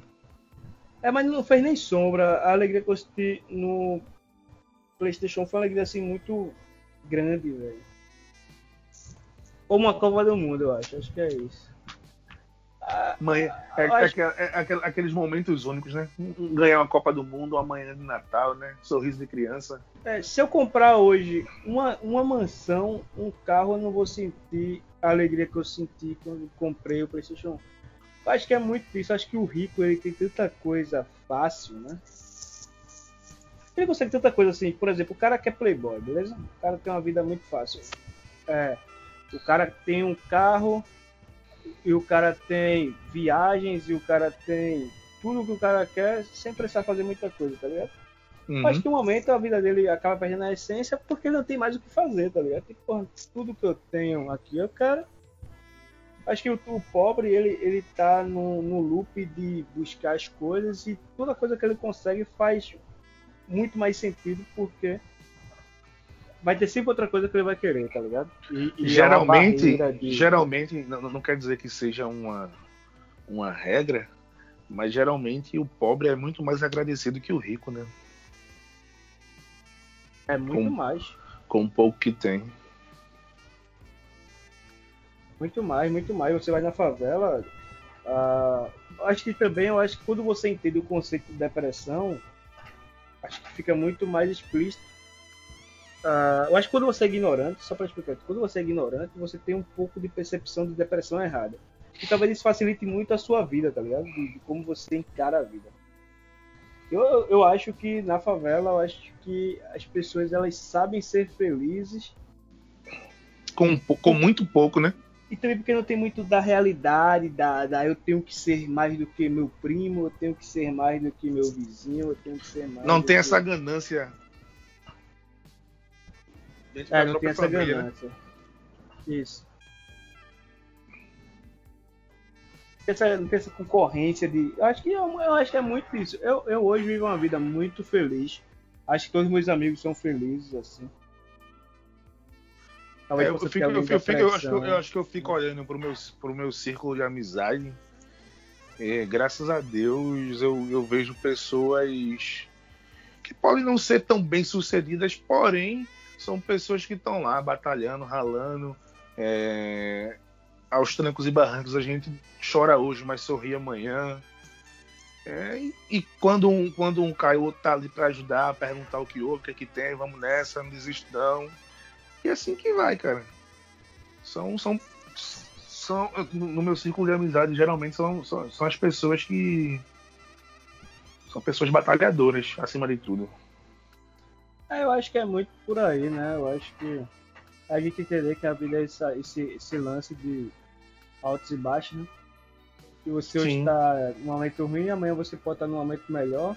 É, mas não fez nem sombra. A alegria que eu senti no PlayStation foi uma alegria assim muito grande, velho. Ou uma Copa do Mundo, eu acho. Acho que é isso. Mãe, é, é, é, é, aqueles momentos únicos, né? Ganhar uma Copa do Mundo, amanhã de Natal, né? Sorriso de criança. É, se eu comprar hoje uma, uma mansão, um carro, eu não vou sentir a alegria que eu senti quando comprei o PlayStation 1. acho que é muito isso. acho que o rico ele tem tanta coisa fácil, né? Ele consegue tanta coisa assim. Por exemplo, o cara quer playboy, beleza? O cara tem uma vida muito fácil. É, o cara tem um carro e o cara tem viagens e o cara tem tudo que o cara quer sem precisar fazer muita coisa, tá ligado? Uhum. Acho que um momento a vida dele acaba perdendo a essência porque ele não tem mais o que fazer, tá ligado? Tipo, porra, tudo que eu tenho aqui eu quero. Acho que o, o pobre ele, ele tá no, no loop de buscar as coisas e toda coisa que ele consegue faz muito mais sentido porque vai ter sempre outra coisa que ele vai querer, tá ligado? E, e é geralmente, é de... geralmente não, não quer dizer que seja uma, uma regra, mas geralmente o pobre é muito mais agradecido que o rico, né? É muito com, mais. Com o pouco que tem. Muito mais, muito mais. Você vai na favela. Uh, acho que também, eu acho que quando você entende o conceito de depressão, acho que fica muito mais explícito Uh, eu acho que quando você é ignorante, só para explicar, quando você é ignorante, você tem um pouco de percepção de depressão errada. E talvez isso facilite muito a sua vida, tá ligado? De, de como você encara a vida. Eu, eu acho que na favela, eu acho que as pessoas elas sabem ser felizes. Com, com muito pouco, né? E também porque não tem muito da realidade, da, da eu tenho que ser mais do que meu primo, eu tenho que ser mais do que meu vizinho, eu tenho que ser mais. Não tem essa ganância Dentro é, não tem essa família, né? ganância. Né? Isso. Essa, não tem essa concorrência de. Eu acho que eu, eu, acho que é muito isso. Eu, eu hoje vivo uma vida muito feliz. Acho que todos meus amigos são felizes, assim. É, eu, fico, eu, eu, fico, eu, acho que, eu acho que eu fico olhando pro meu, pro meu círculo de amizade. E, graças a Deus eu, eu vejo pessoas que podem não ser tão bem sucedidas, porém são pessoas que estão lá batalhando, ralando. É... Aos trancos e barrancos a gente chora hoje, mas sorri amanhã. É... E quando um, quando um caiu, tá ali para ajudar, perguntar o que houve, o que é que tem, vamos nessa, não desiste E assim que vai, cara. São, são, são no meu círculo de amizade, geralmente são, são, são as pessoas que são pessoas batalhadoras, acima de tudo. É, eu acho que é muito por aí, né? Eu acho que a gente entender que a vida é esse, esse, esse lance de altos e baixos, né? Que você hoje está num momento ruim, amanhã você pode estar num momento melhor.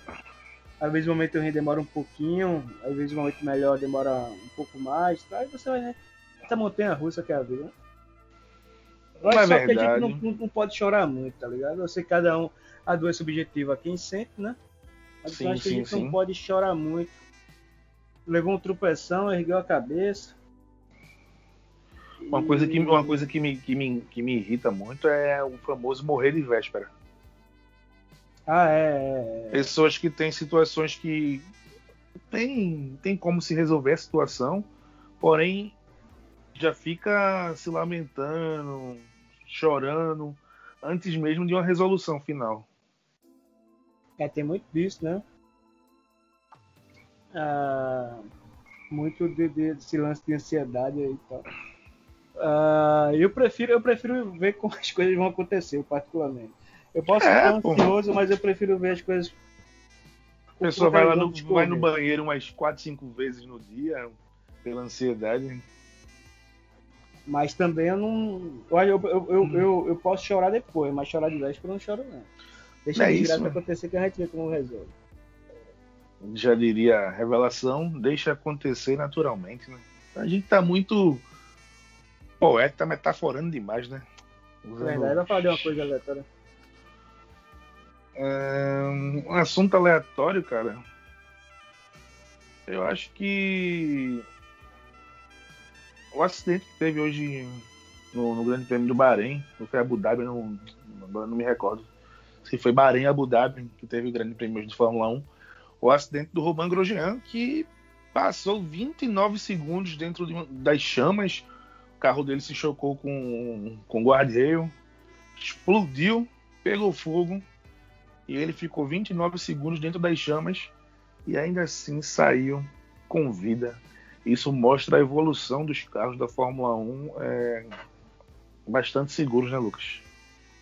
Às vezes o momento ruim demora um pouquinho, às vezes o momento melhor demora um pouco mais, tá? E você vai, né? Essa montanha russa que é a vida, né? Acho é só verdade. que a gente não, não, não, pode chorar muito, tá ligado? Eu sei que cada um a doença objetiva quem sente, né? Mas sim, eu acho que a gente sim. não pode chorar muito levou um tropeção, ergueu a cabeça. Uma coisa, que, uma coisa que, me, que, me, que me irrita muito é o famoso morrer de véspera. Ah, é. é, é. Pessoas que têm situações que tem, tem como se resolver a situação, porém já fica se lamentando, chorando, antes mesmo de uma resolução final. É, tem muito disso, né? ah, muito de, de, desse lance de ansiedade aí e tal. Uh, eu, prefiro, eu prefiro ver como as coisas vão acontecer, particularmente. Eu posso É, ficar pô. ansioso, mas eu prefiro ver as coisas. A pessoa vai lá no, vai no banheiro umas 4, 5 vezes no dia, pela ansiedade. Mas também eu não. Olha, eu, eu, eu, Hum. eu, eu posso chorar depois, mas chorar de véspera eu não choro, não. Deixa É isso, desgraça né? acontecer que a gente vê como resolve. Já diria revelação, deixa acontecer naturalmente, né? A gente tá muito poeta, metaforando demais, né? Usando- Verdade, falar de uma coisa aleatória. Um assunto aleatório, cara. Eu acho que o acidente que teve hoje no, no Grande Prêmio do Bahrein, ou foi Abu Dhabi, não, não me recordo. Se foi Bahrein Abu Dhabi que teve o Grande Prêmio de Fórmula 1. O acidente do Romain Grosjean, que passou 29 segundos dentro de das chamas. O carro dele se chocou com, com o guardrail, explodiu, pegou fogo e ele ficou 29 segundos dentro das chamas e ainda assim saiu com vida. Isso mostra a evolução dos carros da Fórmula 1 é, bastante seguros, né, Lucas?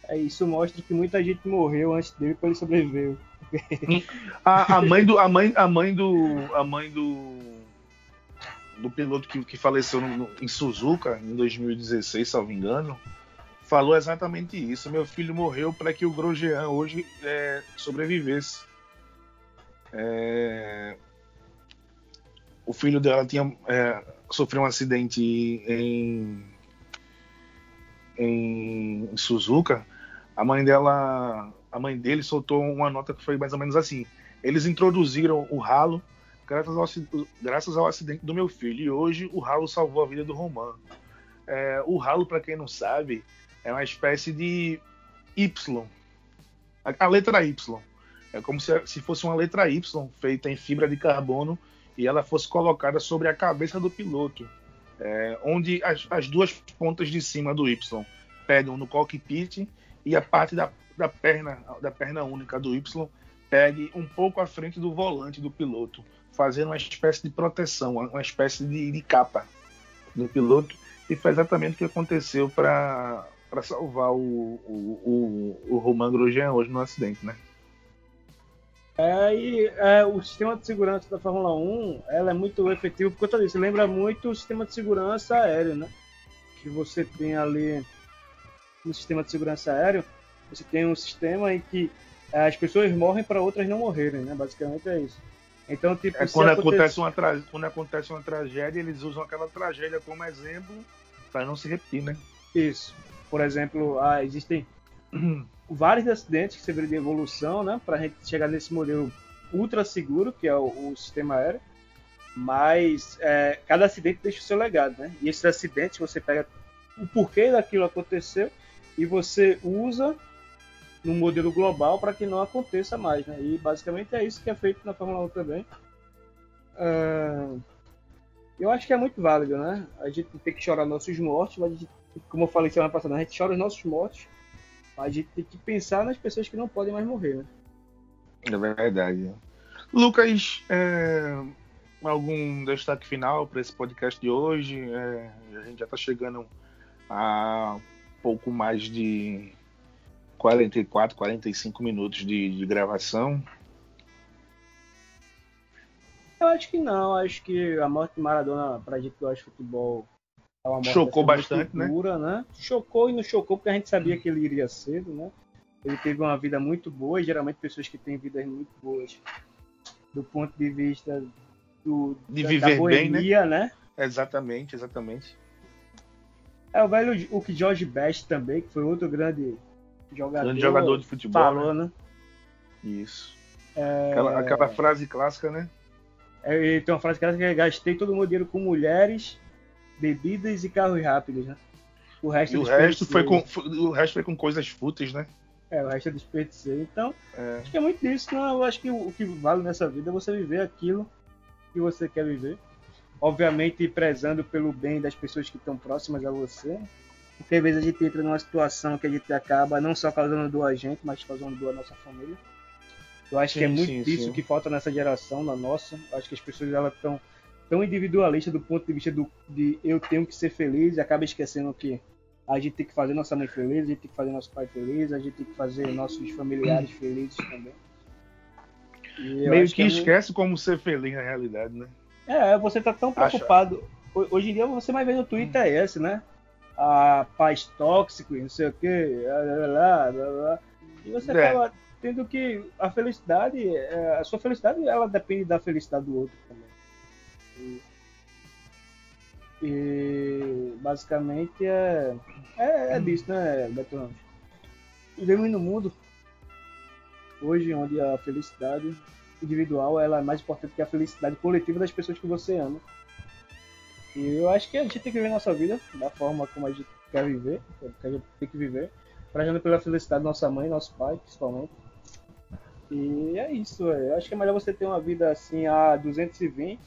É, isso mostra que muita gente morreu antes dele quando ele sobreviveu. A, a mãe do a mãe a mãe do a mãe do do piloto que, que faleceu no- no- em Suzuka em 2016, salvo engano, falou exatamente isso. Meu filho morreu para que o Grosjean hoje é, sobrevivesse. É, o filho dela tinha é, sofreu um acidente em, em Suzuka. A mãe dela, a mãe dele soltou uma nota que foi mais ou menos assim: eles introduziram o ralo graças ao, graças ao acidente do meu filho e hoje o ralo salvou a vida do Roman. É, o ralo, para quem não sabe, é uma espécie de Y, a, letra Y. É como se, se fosse uma letra Y feita em fibra de carbono e ela fosse colocada sobre a cabeça do piloto, é, onde as, as duas pontas de cima do Y pegam no cockpit e a parte da, da perna da perna única do Y pegue um pouco à frente do volante do piloto, fazendo uma espécie de proteção, uma espécie de, de capa do piloto e foi exatamente o que aconteceu para para salvar o, o, o, o Romain Grosjean hoje no acidente, né? É, e é, o sistema de segurança da Fórmula 1 ela é muito efetivo por conta disso. Lembra muito o sistema de segurança aéreo, né? Que você tem ali no sistema de segurança aéreo, você tem um sistema em que é, as pessoas morrem para outras não morrerem, né? Basicamente é isso. Então, tipo, É quando, acontecer- acontece uma tra... quando acontece uma tragédia, eles usam aquela tragédia como exemplo para não se repetir, né? Isso. Por exemplo, ah, existem vários acidentes que serviram de evolução, né, para a gente chegar nesse modelo ultra seguro, que é o, o sistema aéreo. Mas é, cada acidente deixa o seu legado, né? E esses acidentes você pega o porquê daquilo aconteceu e você usa no modelo global para que não aconteça mais, né? E basicamente é isso que é feito na Fórmula 1 também. Ah, eu acho que é muito válido, né? A gente tem que chorar nossos mortos, mas a gente como eu falei semana passada, a gente chora os nossos mortos, mas a gente tem que pensar nas pessoas que não podem mais morrer, né? É verdade. Lucas, é, algum destaque final para esse podcast de hoje? É, a gente já está chegando a pouco mais de 44, 45 minutos de, de gravação. Eu acho que não, acho que a morte de Maradona, pra gente que gosta de futebol, Chocou assim, bastante, dura, né? Chocou e não chocou porque a gente sabia que ele iria cedo, né? Ele teve uma vida muito boa e geralmente pessoas que têm vidas muito boas do ponto de vista do, De da, viver da bem, né? boemia, né? Exatamente, exatamente. É o velho o que George Best também, que foi outro grande jogador, Grande jogador de futebol. falou, né? né? Isso. Aquela, aquela frase clássica, né? É, ele tem uma frase que é gastei todo o meu dinheiro com mulheres, bebidas e carros rápidos, né? O resto eu o resto, foi com, o resto foi com coisas fúteis, né? É, o resto eu desperdicei. Então, É. acho que é muito disso, né? Eu acho que o, o que vale nessa vida é você viver aquilo que você quer viver. Obviamente, prezando pelo bem das pessoas que estão próximas a você. Porque às vezes a gente entra numa situação que a gente acaba não só causando dor a gente, mas causando dor à nossa família. Eu acho que é Sim, muito sim, disso sim. que falta nessa geração, na nossa. Eu acho que as pessoas elas estão tão individualista do ponto de vista do, de eu tenho que ser feliz e acaba esquecendo que a gente tem que fazer nossa mãe feliz, a gente tem que fazer nosso pai feliz, a gente tem que fazer nossos familiares felizes também. Meio que, que é esquece como ser feliz na realidade, né? É, você tá tão preocupado. Acha... Hoje em dia você mais vê no Twitter é esse, né? A paz tóxico, não sei o quê, blá, blá, e você é. acaba tendo que a felicidade, é, a sua felicidade, ela depende da felicidade do outro também. E, basicamente é, é, é disso, né, Beto Ramos? Vivemos no mundo hoje onde a felicidade individual ela é mais importante que a felicidade coletiva das pessoas que você ama. E eu acho que a gente tem que viver nossa vida da forma como a gente quer viver, que a gente tem que viver, prezando pela felicidade da nossa mãe, nosso pai, principalmente. E é isso, eu acho que é melhor você ter uma vida assim a 220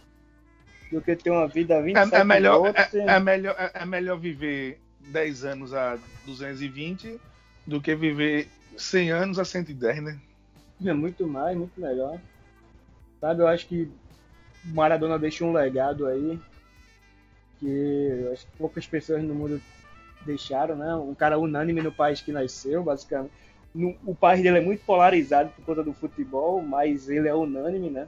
do que ter uma vida a 27 é, é melhor, é, é, melhor, é, é melhor viver 10 anos a 220 do que viver 100 anos a 110, né? É muito mais, muito melhor. Sabe, eu acho que Maradona deixou um legado aí que acho que poucas pessoas no mundo deixaram, né? Um cara unânime no país que nasceu, basicamente. No, o país dele é muito polarizado por conta do futebol, mas ele é unânime, né?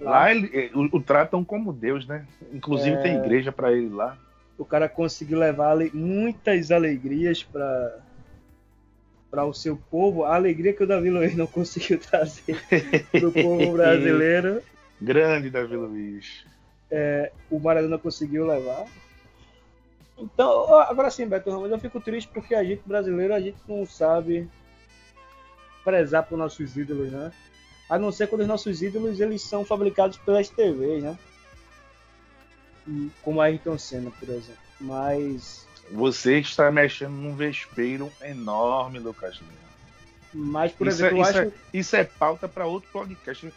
Lá, ele, é, o, o, tratam como Deus, né? Inclusive é... tem igreja para ele lá. O cara conseguiu levar muitas alegrias para para o seu povo, a alegria que o Davi Luiz não conseguiu trazer para o povo brasileiro. Grande Davi Luiz. É, o Maradona conseguiu levar. Então, agora sim, Beto Ramos, eu fico triste porque a gente brasileiro, a gente não sabe prezar por nossos ídolos, né? A não ser quando os nossos ídolos eles são fabricados pelas TVs, né? Como a Ayrton Senna, por exemplo. Mas você está mexendo num vespeiro enorme, Lucas Lima. Mas, por isso exemplo, é, isso, acho... é, isso é pauta para outro podcast.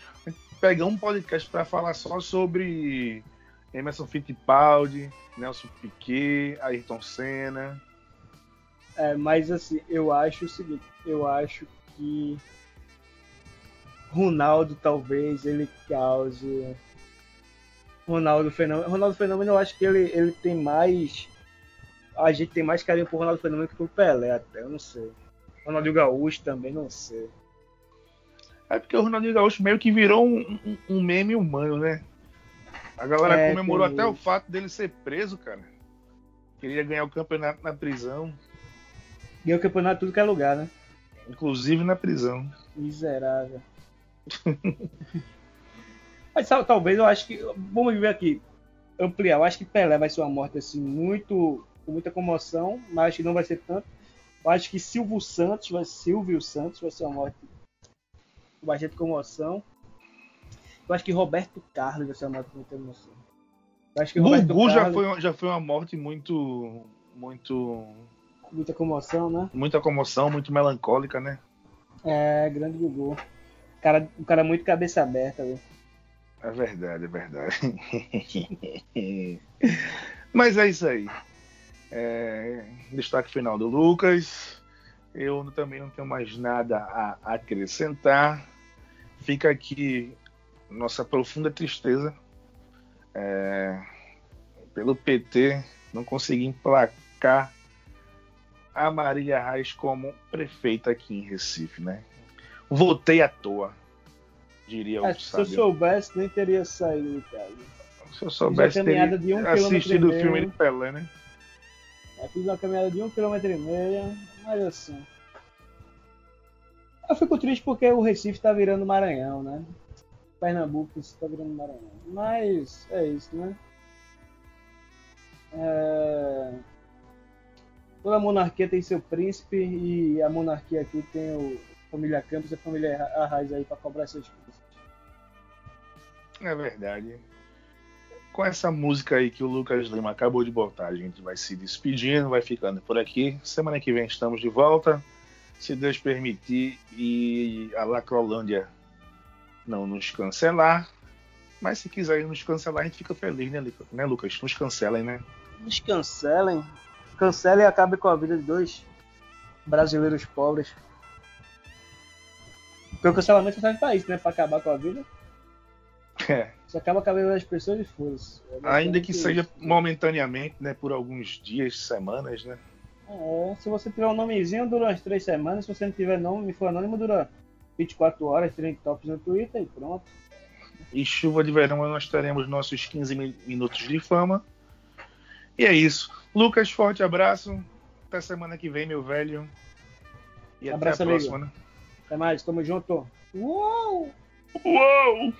Pegar um podcast para falar só sobre Emerson Fittipaldi, Nelson Piquet, Ayrton Senna. É, mas assim, eu acho o seguinte, eu acho que Ronaldo talvez ele cause Ronaldo Fenômeno. Ronaldo Fenômeno eu acho que ele, ele tem mais a gente tem mais carinho por Ronaldo Fenômeno que por Pelé, até, eu não sei. Ronaldinho Gaúcho também, não sei. É porque o Ronaldinho Gaúcho meio que virou um, um, um meme humano, né? A galera é, comemorou até o fato dele ser preso, cara. Queria ganhar o campeonato na prisão. Ganhou o campeonato em tudo que é lugar, né? Inclusive na prisão. Miserável. Mas talvez eu acho que. Vamos ver aqui. Ampliar. Eu acho que Pelé vai ser uma morte assim muito com muita comoção, mas acho que não vai ser tanto. Eu acho que Silvio Santos, vai, Silvio Santos vai ser uma morte com bastante comoção. Eu acho que Roberto Carlos vai ser uma morte com muita emoção. Eu acho que Roberto Gugu Carlos... já, foi, já foi uma morte muito. muito. Muita comoção, né? Muita comoção, muito melancólica, né? É, grande Gugu. Cara, um cara muito cabeça aberta, viu? É verdade, é verdade. Mas é isso aí. É, destaque final do Lucas. Eu também não tenho mais nada a acrescentar. Fica aqui nossa profunda tristeza é, pelo PT não conseguir emplacar a Maria Reis como prefeita aqui em Recife, né? Votei à toa, diria o é, Se eu soubesse, nem teria saído, cara. Se eu soubesse, teria um assistido o filme de Pelé, né? Eu fiz uma caminhada de um quilômetro e meio, mas assim. Eu fico triste porque o Recife tá virando Maranhão, né? Pernambuco está virando Maranhão. Mas é isso, né? É... Toda monarquia tem seu príncipe e a monarquia aqui tem o família Campos e a família Arraiz aí para cobrar seus príncipes. É verdade com essa música aí que o Lucas Lima acabou de botar, a gente vai se despedindo, vai ficando por aqui. Semana que vem estamos de volta, se Deus permitir e a Lacrolândia não nos cancelar. Mas se quiserem nos cancelar, a gente fica feliz, né, né Lucas? Nos cancelem, né? Nos cancelem. Cancelem e acabem com a vida de dois brasileiros pobres. Porque o cancelamento serve pra isso, né? Pra acabar com a vida. É. Você acaba com a vida das pessoas e foda-se. É Ainda que basicamente seja isso. momentaneamente, né? Por alguns dias, semanas, né? É, se você tiver um nomezinho, dura umas três semanas. Se você não tiver nome, me for anônimo, dura 24 horas, 30 tops no Twitter e pronto. E chuva de verão nós teremos nossos 15 mi- minutos de fama. E é isso. Lucas, forte abraço. Até semana que vem, meu velho. E Abraço, até a amigo. próxima, né? Até mais, tamo junto. Uou! Uou!